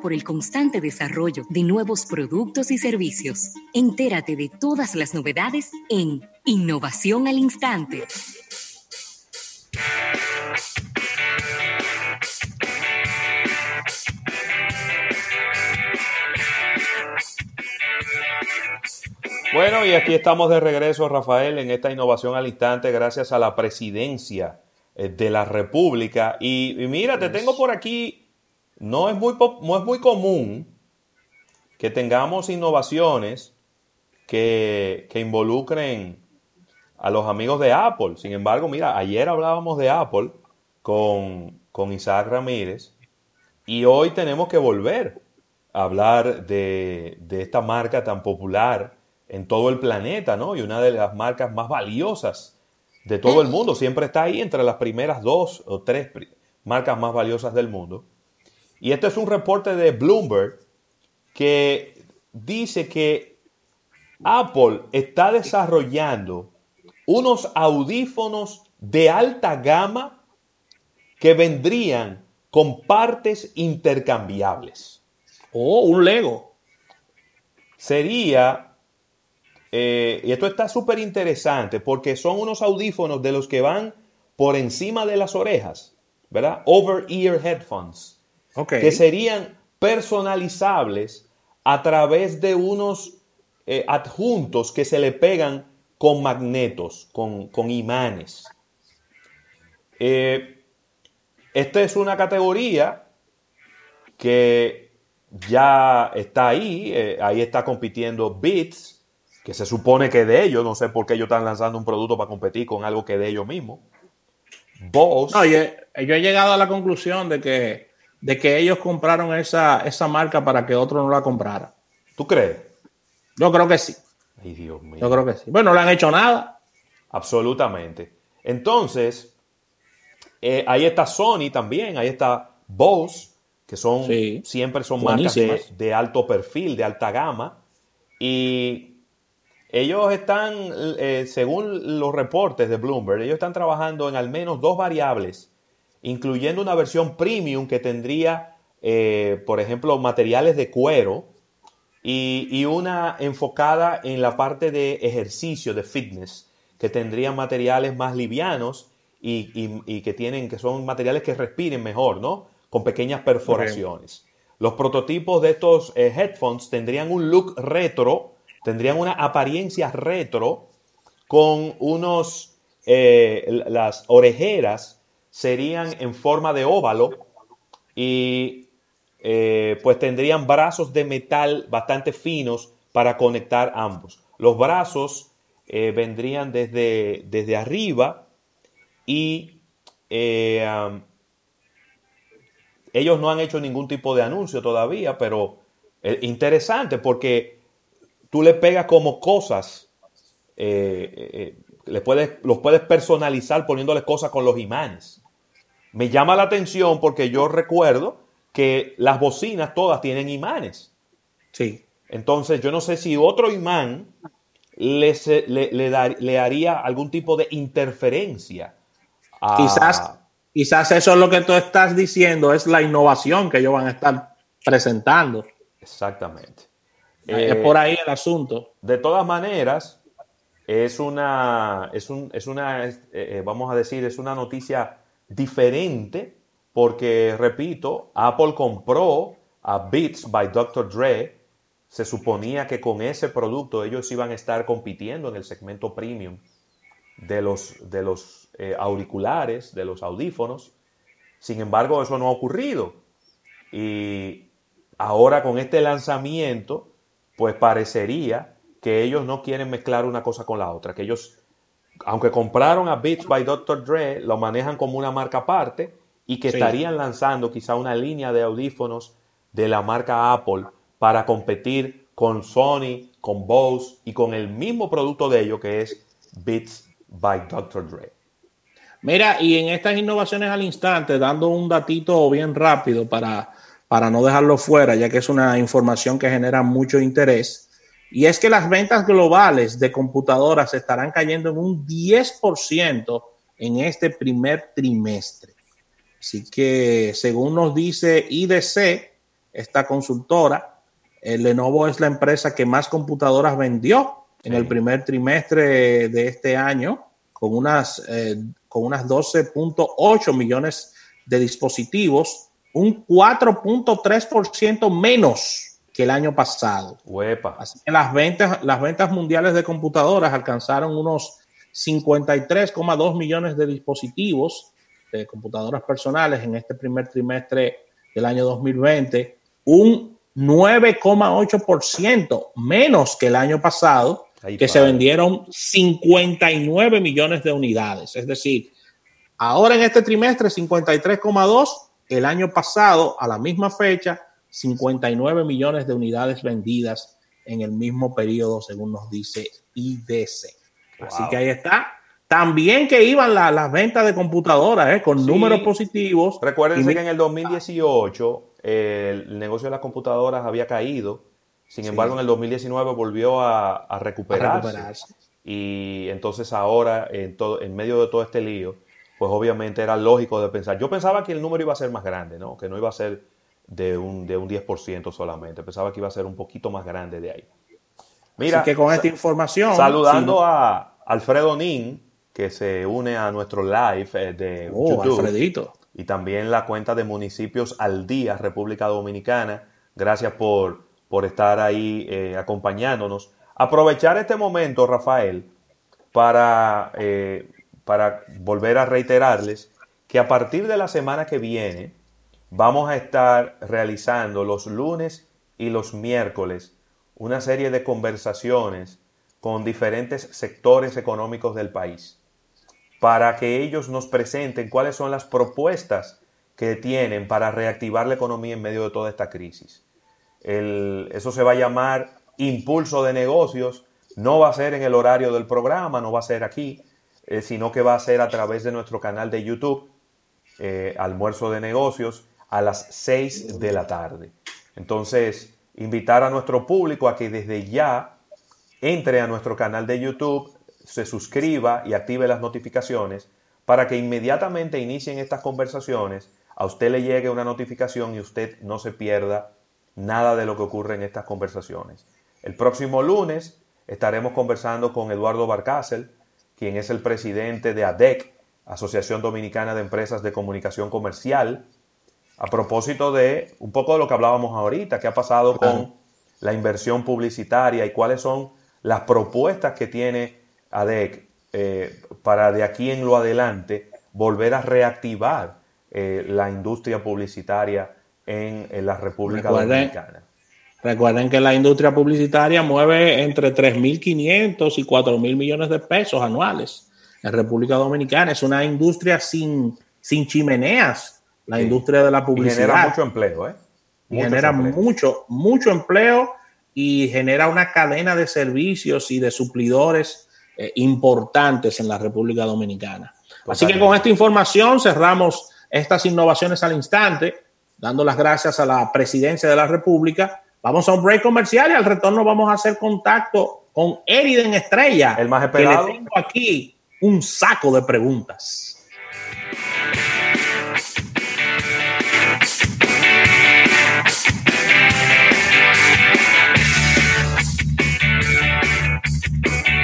por el constante desarrollo de nuevos productos y servicios. Entérate de todas las novedades en Innovación al Instante. Bueno, y aquí estamos de regreso, Rafael, en esta innovación al instante, gracias a la presidencia eh, de la República. Y, mira, te tengo por aquí no es muy, no es muy común que tengamos innovaciones que, involucren a los amigos de Apple. Sin embargo, mira, ayer hablábamos de Apple con, con Isaac Ramírez y hoy tenemos que volver a hablar de, de, esta marca tan popular en todo el planeta, ¿no? Y una de las marcas más valiosas de todo el mundo. Siempre está ahí entre las primeras dos o tres marcas más valiosas del mundo. Y este es un reporte de Bloomberg que dice que Apple está desarrollando unos audífonos de alta gama que vendrían con partes intercambiables. Oh, un Lego. Sería, eh, y esto está súper interesante porque son unos audífonos de los que van por encima de las orejas, ¿verdad? Over-ear headphones que serían personalizables a través de unos eh, adjuntos que se le pegan con magnetos, con, imanes. Eh, esta es una categoría que ya está ahí, eh, ahí está compitiendo Beats, que se supone que de ellos, no sé por qué ellos están lanzando un producto para competir con algo que de ellos mismos. Bose. No, yo he llegado a la conclusión de que de que ellos compraron esa, esa marca para que otro no la comprara. ¿Tú crees? Yo creo que sí. Ay, Dios mío. Yo creo que sí. Bueno, no le han hecho nada. Absolutamente. Entonces, eh, ahí está Sony también, ahí está Bose, que son siempre son marcas de, alto perfil, de alta gama. Y ellos están, eh, según los reportes de Bloomberg, ellos están trabajando en al menos dos variables incluyendo una versión premium que tendría, eh, por ejemplo, materiales de cuero y, una enfocada en la parte de ejercicio, de fitness, que tendría materiales más livianos y, que tienen, que son materiales que respiren mejor, ¿no? Con pequeñas perforaciones. Los prototipos de estos eh, headphones tendrían un look retro, tendrían una apariencia retro con unos, eh, las orejeras serían en forma de óvalo y eh, pues tendrían brazos de metal bastante finos para conectar ambos. Los brazos eh, vendrían desde, desde, arriba y eh, ellos no han hecho ningún tipo de anuncio todavía, pero es interesante porque tú le pegas como cosas, le puedes, los puedes personalizar poniéndole cosas con los imanes. Me llama la atención porque yo recuerdo que las bocinas todas tienen imanes. Sí. Entonces, yo no sé si otro imán le, le, haría algún tipo de interferencia. Quizás, quizás eso es lo que tú estás diciendo, es la innovación que ellos van a estar presentando. Exactamente. Es por ahí el asunto. De todas maneras, es una, es, un, es una, eh, eh, vamos a decir, es una noticia diferente porque, repito, Apple compró a Beats by Dr. Dre. Se suponía que con ese producto ellos iban a estar compitiendo en el segmento premium de los, de los eh, auriculares, de los audífonos. Sin embargo, eso no ha ocurrido. Y ahora con este lanzamiento, pues parecería que ellos no quieren mezclar una cosa con la otra, que ellos aunque compraron a Beats by Dr. Dre, lo manejan como una marca aparte y que estarían lanzando quizá una línea de audífonos de la marca Apple para competir con Sony, con Bose y con el mismo producto de ellos que es Beats by Dr. Dre. Mira, y en estas innovaciones al instante, dando un datito bien rápido para, para no dejarlo fuera, ya que es una información que genera mucho interés. Y es que las ventas globales de computadoras estarán cayendo en un 10% en este primer trimestre. Así que, según nos dice IDC, esta consultora. El Lenovo es la empresa que más computadoras vendió en el primer trimestre de este año, con unas, eh, con unas 12.8 millones de dispositivos, un 4.3% menos que el año pasado. Así que las ventas, las ventas mundiales de computadoras alcanzaron unos 53,2 millones de dispositivos de computadoras personales en este primer trimestre del año 2020, un 9,8% menos que el año pasado, que se vendieron 59 millones de unidades. Es decir, ahora en este trimestre 53,2, el año pasado a la misma fecha 59 millones de unidades vendidas en el mismo periodo, según nos dice IDC. Así que ahí está. También que iban las ventas de computadoras eh, con números positivos. Recuérdense que en el 2018 el negocio de las computadoras había caído. Sin embargo, en el 2019 volvió a, recuperarse. Y entonces ahora, en, todo, en medio de todo este lío, pues obviamente era lógico de pensar. Yo pensaba que el número iba a ser más grande, ¿no? Que no iba a ser de un, de un 10% solamente. Pensaba que iba a ser un poquito más grande de ahí. Mira, que con esta información. Saludando a Alfredo Nin, que se une a nuestro live eh, de oh, YouTube. Alfredito. Y también la cuenta de Municipios al Día, República Dominicana. Gracias por, por estar ahí eh, acompañándonos. Aprovechar este momento, Rafael, para, eh, para volver a reiterarles que a partir de la semana que viene vamos a estar realizando los lunes y los miércoles una serie de conversaciones con diferentes sectores económicos del país para que ellos nos presenten cuáles son las propuestas que tienen para reactivar la economía en medio de toda esta crisis. eso se va a llamar impulso de negocios, no va a ser en el horario del programa, no va a ser aquí, eh, sino que va a ser a través de nuestro canal de YouTube, eh, almuerzo de negocios, a las 6 de la tarde. Entonces, invitar a nuestro público a que desde ya entre a nuestro canal de YouTube, se suscriba y active las notificaciones para que inmediatamente inicien estas conversaciones, a usted le llegue una notificación y usted no se pierda nada de lo que ocurre en estas conversaciones. El próximo lunes estaremos conversando con Eduardo Barcácel, quien es el presidente de ADEC, Asociación Dominicana de Empresas de Comunicación Comercial, a propósito de un poco de lo que hablábamos ahorita, qué ha pasado con la inversión publicitaria y cuáles son las propuestas que tiene ADEC eh, para de aquí en lo adelante volver a reactivar eh, la industria publicitaria en, la República Dominicana. Recuerden que la industria publicitaria mueve entre 3.500 y 4.000 millones de pesos anuales en República Dominicana. Es una industria sin, sin chimeneas, la industria de la publicidad. genera mucho empleo, ¿eh? genera mucho, mucho empleo y genera una cadena de servicios y de suplidores eh, importantes en la República Dominicana. Así que con esta información cerramos estas innovaciones al instante, dando las gracias a la presidencia de la República. Vamos a un break comercial y al retorno vamos a hacer contacto con Eriden Estrella. El más esperado. Que le tengo aquí un saco de preguntas.